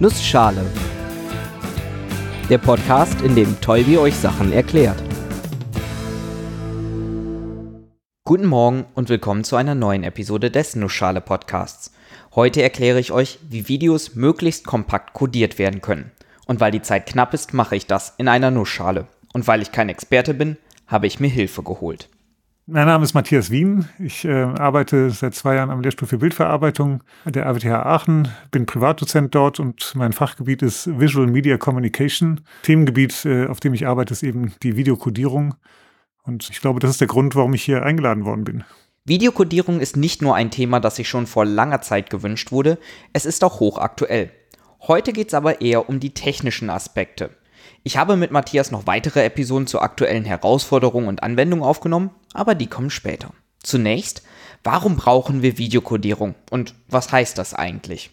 Nussschale. Der Podcast, in dem Tolbi euch Sachen erklärt. Guten Morgen und willkommen zu einer neuen Episode des Nussschale Podcasts. Heute erkläre ich euch, wie Videos möglichst kompakt codiert werden können. Und weil die Zeit knapp ist, mache ich das in einer Nussschale. Und weil ich kein Experte bin, habe ich mir Hilfe geholt. Mein Name ist Matthias Wien. Ich äh, arbeite seit zwei Jahren am Lehrstuhl für Bildverarbeitung der RWTH Aachen, bin Privatdozent dort und mein Fachgebiet ist Visual Media Communication. Themengebiet, äh, auf dem ich arbeite, ist eben die Videokodierung. Und ich glaube, das ist der Grund, warum ich hier eingeladen worden bin. Videokodierung ist nicht nur ein Thema, das sich schon vor langer Zeit gewünscht wurde, es ist auch hochaktuell. Heute geht es aber eher um die technischen Aspekte. Ich habe mit Matthias noch weitere Episoden zu aktuellen Herausforderungen und Anwendungen aufgenommen, aber die kommen später. Zunächst, warum brauchen wir Videokodierung und was heißt das eigentlich?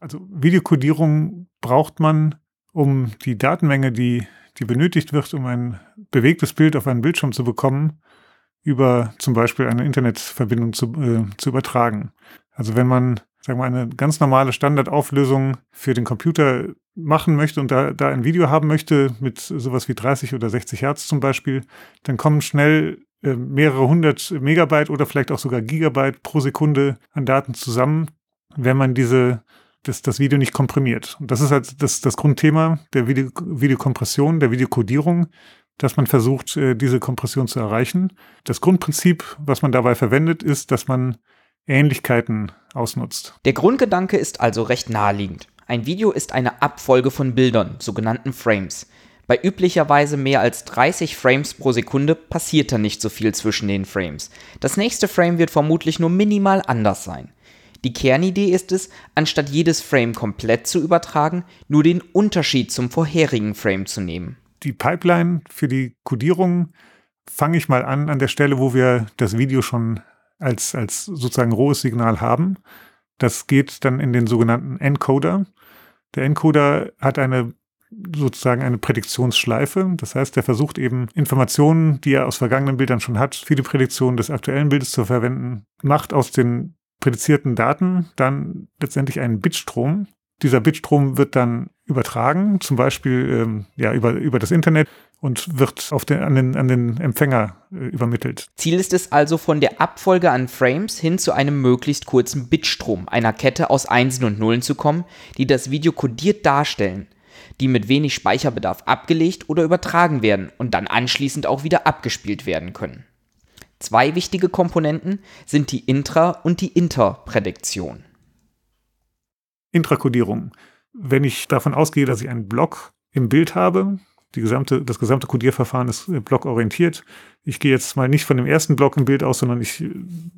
Also Videokodierung braucht man, um die Datenmenge, die, die benötigt wird, um ein bewegtes Bild auf einen Bildschirm zu bekommen, über zum Beispiel eine Internetverbindung zu, äh, zu übertragen. Also wenn man sagen wir, eine ganz normale Standardauflösung für den Computer machen möchte und da, da ein Video haben möchte mit sowas wie 30 oder 60 Hertz zum Beispiel, dann kommen schnell äh, mehrere hundert Megabyte oder vielleicht auch sogar Gigabyte pro Sekunde an Daten zusammen, wenn man diese das, das Video nicht komprimiert. Und das ist halt das, das Grundthema der Video, Videokompression, der Videokodierung, dass man versucht, äh, diese Kompression zu erreichen. Das Grundprinzip, was man dabei verwendet, ist, dass man Ähnlichkeiten ausnutzt. Der Grundgedanke ist also recht naheliegend. Ein Video ist eine Abfolge von Bildern, sogenannten Frames. Bei üblicherweise mehr als 30 Frames pro Sekunde passiert da nicht so viel zwischen den Frames. Das nächste Frame wird vermutlich nur minimal anders sein. Die Kernidee ist es, anstatt jedes Frame komplett zu übertragen, nur den Unterschied zum vorherigen Frame zu nehmen. Die Pipeline für die Codierung fange ich mal an an der Stelle, wo wir das Video schon als, als sozusagen rohes Signal haben. Das geht dann in den sogenannten Encoder. Der Encoder hat eine sozusagen eine Prädiktionsschleife. Das heißt, er versucht eben Informationen, die er aus vergangenen Bildern schon hat, für die Prädiktion des aktuellen Bildes zu verwenden, macht aus den prädizierten Daten dann letztendlich einen Bitstrom. Dieser Bitstrom wird dann übertragen, zum Beispiel ähm, ja, über, über das Internet und wird auf den, an, den, an den Empfänger äh, übermittelt. Ziel ist es also von der Abfolge an Frames hin zu einem möglichst kurzen Bitstrom, einer Kette aus Einsen und Nullen zu kommen, die das Video kodiert darstellen, die mit wenig Speicherbedarf abgelegt oder übertragen werden und dann anschließend auch wieder abgespielt werden können. Zwei wichtige Komponenten sind die Intra- und die Interprädiktion. Intrakodierung. Wenn ich davon ausgehe, dass ich einen Block im Bild habe, die gesamte, das gesamte Codierverfahren ist äh, blockorientiert. Ich gehe jetzt mal nicht von dem ersten Block im Bild aus, sondern ich äh,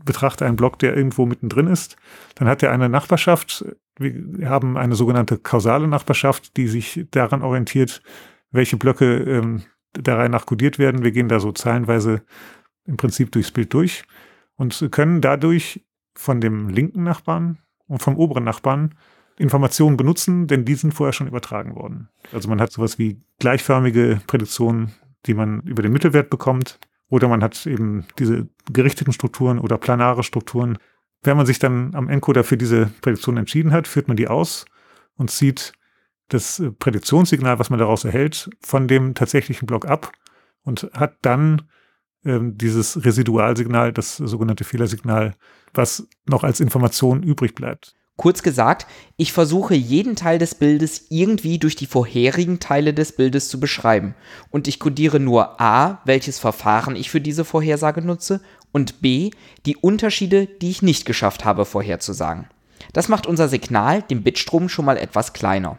betrachte einen Block, der irgendwo mittendrin ist. Dann hat er eine Nachbarschaft. Wir haben eine sogenannte kausale Nachbarschaft, die sich daran orientiert, welche Blöcke ähm, der Reihe nach codiert werden. Wir gehen da so zahlenweise im Prinzip durchs Bild durch und können dadurch von dem linken Nachbarn und vom oberen Nachbarn Informationen benutzen, denn die sind vorher schon übertragen worden. Also man hat sowas wie gleichförmige Prädiktionen, die man über den Mittelwert bekommt, oder man hat eben diese gerichteten Strukturen oder planare Strukturen. Wenn man sich dann am Encoder für diese Prädiktion entschieden hat, führt man die aus und zieht das Prädiktionssignal, was man daraus erhält, von dem tatsächlichen Block ab und hat dann ähm, dieses Residualsignal, das sogenannte Fehlersignal, was noch als Information übrig bleibt. Kurz gesagt, ich versuche jeden Teil des Bildes irgendwie durch die vorherigen Teile des Bildes zu beschreiben. Und ich kodiere nur a, welches Verfahren ich für diese Vorhersage nutze und b, die Unterschiede, die ich nicht geschafft habe vorherzusagen. Das macht unser Signal, den Bitstrom, schon mal etwas kleiner.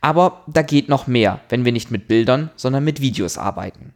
Aber da geht noch mehr, wenn wir nicht mit Bildern, sondern mit Videos arbeiten.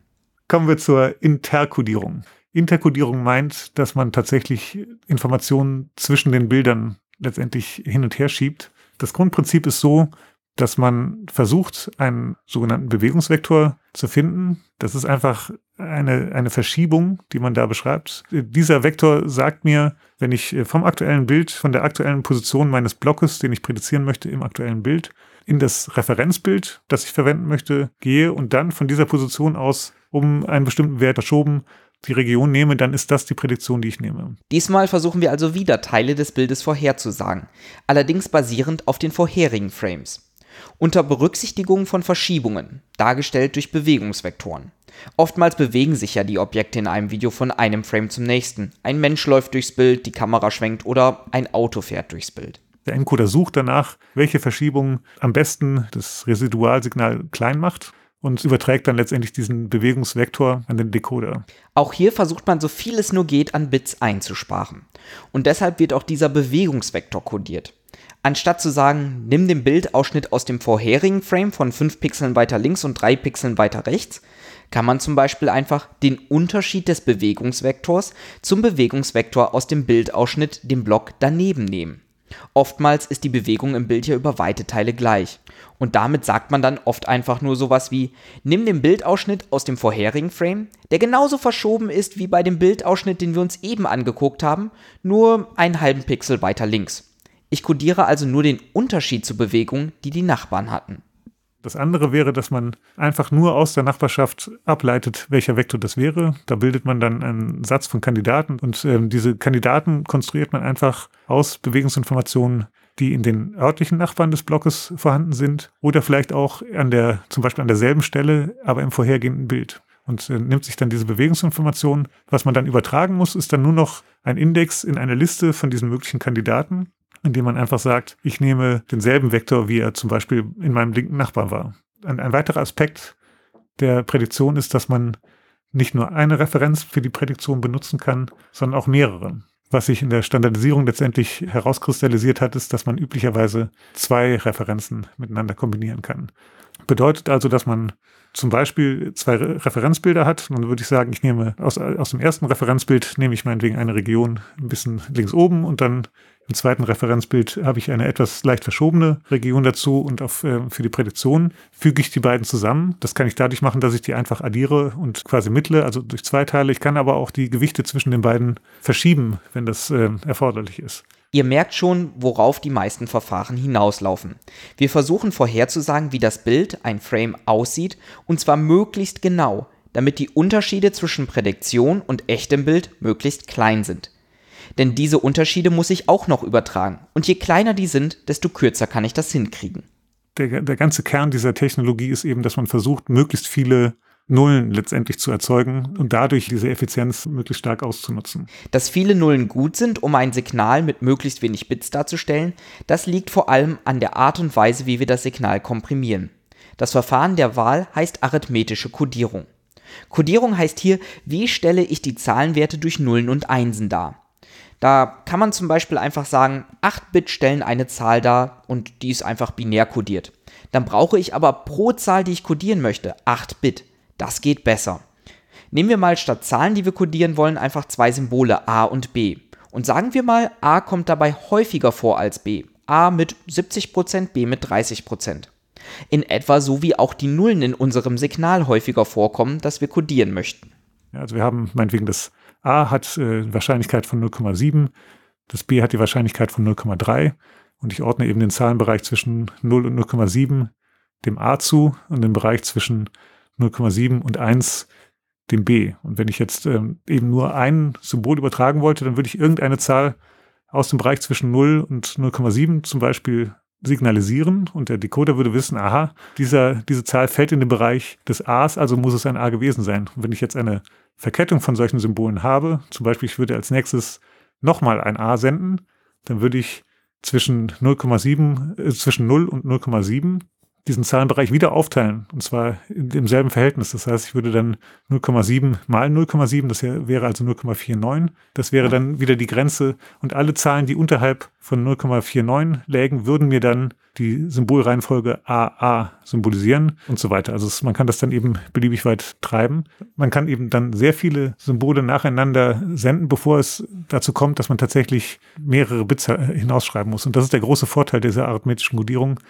Kommen wir zur Interkodierung. Interkodierung meint, dass man tatsächlich Informationen zwischen den Bildern letztendlich hin und her schiebt. Das Grundprinzip ist so, dass man versucht, einen sogenannten Bewegungsvektor zu finden. Das ist einfach eine, eine Verschiebung, die man da beschreibt. Dieser Vektor sagt mir, wenn ich vom aktuellen Bild, von der aktuellen Position meines Blockes, den ich prädizieren möchte im aktuellen Bild, in das Referenzbild, das ich verwenden möchte, gehe und dann von dieser Position aus um einen bestimmten Wert verschoben die Region nehme, dann ist das die Prädiktion, die ich nehme. Diesmal versuchen wir also wieder Teile des Bildes vorherzusagen, allerdings basierend auf den vorherigen Frames. unter Berücksichtigung von Verschiebungen, dargestellt durch Bewegungsvektoren. Oftmals bewegen sich ja die Objekte in einem Video von einem Frame zum nächsten. Ein Mensch läuft durchs Bild, die Kamera schwenkt oder ein Auto fährt durchs Bild. Der Encoder sucht danach, welche Verschiebung am besten das Residualsignal klein macht und überträgt dann letztendlich diesen Bewegungsvektor an den Decoder. Auch hier versucht man so viel es nur geht an Bits einzusparen. Und deshalb wird auch dieser Bewegungsvektor kodiert. Anstatt zu sagen, nimm den Bildausschnitt aus dem vorherigen Frame von 5 Pixeln weiter links und 3 Pixeln weiter rechts, kann man zum Beispiel einfach den Unterschied des Bewegungsvektors zum Bewegungsvektor aus dem Bildausschnitt, dem Block daneben nehmen. Oftmals ist die Bewegung im Bild ja über weite Teile gleich. Und damit sagt man dann oft einfach nur sowas wie, nimm den Bildausschnitt aus dem vorherigen Frame, der genauso verschoben ist wie bei dem Bildausschnitt, den wir uns eben angeguckt haben, nur einen halben Pixel weiter links. Ich kodiere also nur den Unterschied zur Bewegung, die die Nachbarn hatten. Das andere wäre, dass man einfach nur aus der Nachbarschaft ableitet, welcher Vektor das wäre. Da bildet man dann einen Satz von Kandidaten und äh, diese Kandidaten konstruiert man einfach aus Bewegungsinformationen, die in den örtlichen Nachbarn des Blockes vorhanden sind oder vielleicht auch an der, zum Beispiel an derselben Stelle, aber im vorhergehenden Bild und äh, nimmt sich dann diese Bewegungsinformationen. Was man dann übertragen muss, ist dann nur noch ein Index in eine Liste von diesen möglichen Kandidaten indem man einfach sagt, ich nehme denselben Vektor, wie er zum Beispiel in meinem linken Nachbar war. Ein, ein weiterer Aspekt der Prädiktion ist, dass man nicht nur eine Referenz für die Prädiktion benutzen kann, sondern auch mehrere. Was sich in der Standardisierung letztendlich herauskristallisiert hat, ist, dass man üblicherweise zwei Referenzen miteinander kombinieren kann. Bedeutet also, dass man zum Beispiel zwei Referenzbilder hat, dann würde ich sagen, ich nehme aus, aus dem ersten Referenzbild nehme ich meinetwegen eine Region ein bisschen links oben und dann im zweiten Referenzbild habe ich eine etwas leicht verschobene Region dazu und auf, äh, für die Prädiktion füge ich die beiden zusammen. Das kann ich dadurch machen, dass ich die einfach addiere und quasi mittle, also durch zwei Teile. Ich kann aber auch die Gewichte zwischen den beiden verschieben, wenn das äh, erforderlich ist. Ihr merkt schon, worauf die meisten Verfahren hinauslaufen. Wir versuchen vorherzusagen, wie das Bild, ein Frame, aussieht, und zwar möglichst genau, damit die Unterschiede zwischen Prädiktion und echtem Bild möglichst klein sind. Denn diese Unterschiede muss ich auch noch übertragen. Und je kleiner die sind, desto kürzer kann ich das hinkriegen. Der, der ganze Kern dieser Technologie ist eben, dass man versucht, möglichst viele Nullen letztendlich zu erzeugen und dadurch diese Effizienz möglichst stark auszunutzen. Dass viele Nullen gut sind, um ein Signal mit möglichst wenig Bits darzustellen, das liegt vor allem an der Art und Weise, wie wir das Signal komprimieren. Das Verfahren der Wahl heißt arithmetische Codierung. Codierung heißt hier, wie stelle ich die Zahlenwerte durch Nullen und Einsen dar. Da kann man zum Beispiel einfach sagen, 8 Bit stellen eine Zahl dar und die ist einfach binär kodiert. Dann brauche ich aber pro Zahl, die ich kodieren möchte, 8 Bit. Das geht besser. Nehmen wir mal statt Zahlen, die wir kodieren wollen, einfach zwei Symbole A und B. Und sagen wir mal, A kommt dabei häufiger vor als B. A mit 70%, B mit 30%. In etwa so wie auch die Nullen in unserem Signal häufiger vorkommen, das wir kodieren möchten. Ja, also wir haben meinetwegen das A hat äh, Wahrscheinlichkeit von 0,7, das B hat die Wahrscheinlichkeit von 0,3 und ich ordne eben den Zahlenbereich zwischen 0 und 0,7 dem A zu und den Bereich zwischen 0,7 und 1 dem B. Und wenn ich jetzt ähm, eben nur ein Symbol übertragen wollte, dann würde ich irgendeine Zahl aus dem Bereich zwischen 0 und 0,7 zum Beispiel signalisieren und der Decoder würde wissen, aha, dieser, diese Zahl fällt in den Bereich des A's, also muss es ein A gewesen sein. Und wenn ich jetzt eine Verkettung von solchen Symbolen habe, zum Beispiel ich würde als nächstes nochmal ein A senden, dann würde ich zwischen 0,7, äh, zwischen 0 und 0,7 diesen Zahlenbereich wieder aufteilen. Und zwar in demselben Verhältnis. Das heißt, ich würde dann 0,7 mal 0,7, das wäre also 0,49. Das wäre dann wieder die Grenze. Und alle Zahlen, die unterhalb von 0,49 lägen, würden mir dann die Symbolreihenfolge AA symbolisieren und so weiter. Also es, man kann das dann eben beliebig weit treiben. Man kann eben dann sehr viele Symbole nacheinander senden, bevor es dazu kommt, dass man tatsächlich mehrere Bits hinausschreiben muss. Und das ist der große Vorteil dieser arithmetischen Codierung,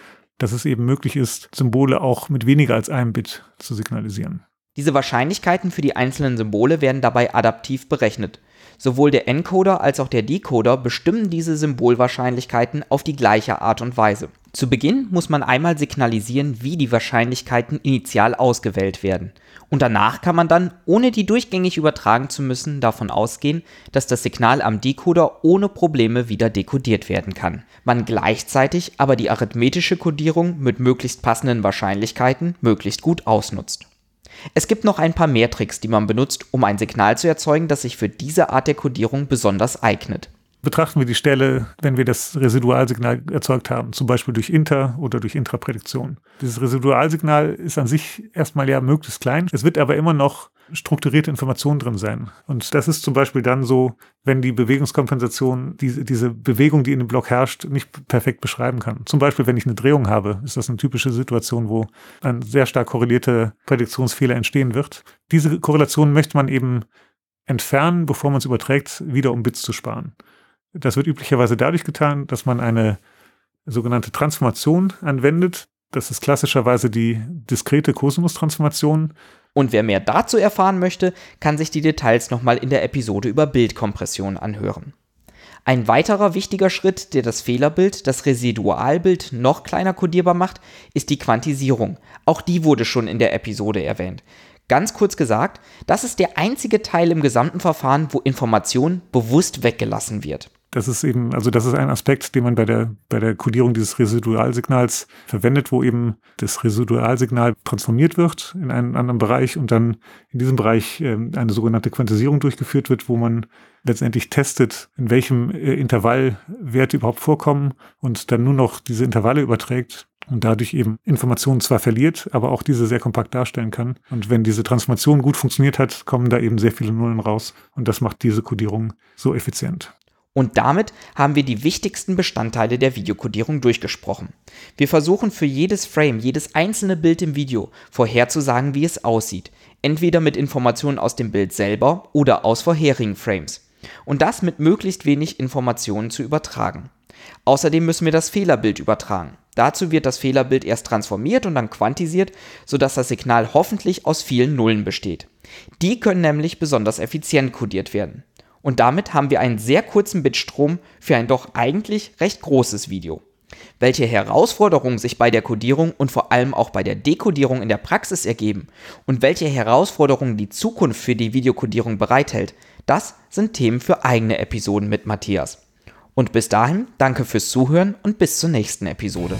dass es eben möglich ist, Symbole auch mit weniger als einem Bit zu signalisieren. Diese Wahrscheinlichkeiten für die einzelnen Symbole werden dabei adaptiv berechnet. Sowohl der Encoder als auch der Decoder bestimmen diese Symbolwahrscheinlichkeiten auf die gleiche Art und Weise. Zu Beginn muss man einmal signalisieren, wie die Wahrscheinlichkeiten initial ausgewählt werden. Und danach kann man dann, ohne die durchgängig übertragen zu müssen, davon ausgehen, dass das Signal am Decoder ohne Probleme wieder dekodiert werden kann. Man gleichzeitig aber die arithmetische Kodierung mit möglichst passenden Wahrscheinlichkeiten möglichst gut ausnutzt. Es gibt noch ein paar mehr Tricks, die man benutzt, um ein Signal zu erzeugen, das sich für diese Art der Kodierung besonders eignet betrachten wir die Stelle, wenn wir das Residualsignal erzeugt haben, zum Beispiel durch Inter- oder durch Intraprädiktion. Dieses Residualsignal ist an sich erstmal ja möglichst klein. Es wird aber immer noch strukturierte Informationen drin sein. Und das ist zum Beispiel dann so, wenn die Bewegungskompensation diese, diese Bewegung, die in dem Block herrscht, nicht perfekt beschreiben kann. Zum Beispiel, wenn ich eine Drehung habe, ist das eine typische Situation, wo ein sehr stark korrelierter Prädiktionsfehler entstehen wird. Diese Korrelation möchte man eben entfernen, bevor man es überträgt, wieder um Bits zu sparen. Das wird üblicherweise dadurch getan, dass man eine sogenannte Transformation anwendet. Das ist klassischerweise die diskrete Cosinus-Transformation. Und wer mehr dazu erfahren möchte, kann sich die Details nochmal in der Episode über Bildkompression anhören. Ein weiterer wichtiger Schritt, der das Fehlerbild, das Residualbild noch kleiner kodierbar macht, ist die Quantisierung. Auch die wurde schon in der Episode erwähnt. Ganz kurz gesagt, das ist der einzige Teil im gesamten Verfahren, wo Information bewusst weggelassen wird das ist eben, also das ist ein Aspekt, den man bei der, bei der Codierung dieses Residualsignals verwendet, wo eben das Residualsignal transformiert wird in einen anderen Bereich und dann in diesem Bereich äh, eine sogenannte Quantisierung durchgeführt wird, wo man letztendlich testet, in welchem äh, Intervall Werte überhaupt vorkommen und dann nur noch diese Intervalle überträgt und dadurch eben Informationen zwar verliert, aber auch diese sehr kompakt darstellen kann. Und wenn diese Transformation gut funktioniert hat, kommen da eben sehr viele Nullen raus und das macht diese Codierung so effizient. Und damit haben wir die wichtigsten Bestandteile der Videokodierung durchgesprochen. Wir versuchen für jedes Frame, jedes einzelne Bild im Video vorherzusagen, wie es aussieht. Entweder mit Informationen aus dem Bild selber oder aus vorherigen Frames. Und das mit möglichst wenig Informationen zu übertragen. Außerdem müssen wir das Fehlerbild übertragen. Dazu wird das Fehlerbild erst transformiert und dann quantisiert, sodass das Signal hoffentlich aus vielen Nullen besteht. Die können nämlich besonders effizient kodiert werden. Und damit haben wir einen sehr kurzen Bitstrom für ein doch eigentlich recht großes Video. Welche Herausforderungen sich bei der Codierung und vor allem auch bei der Dekodierung in der Praxis ergeben und welche Herausforderungen die Zukunft für die Videokodierung bereithält, das sind Themen für eigene Episoden mit Matthias. Und bis dahin, danke fürs Zuhören und bis zur nächsten Episode.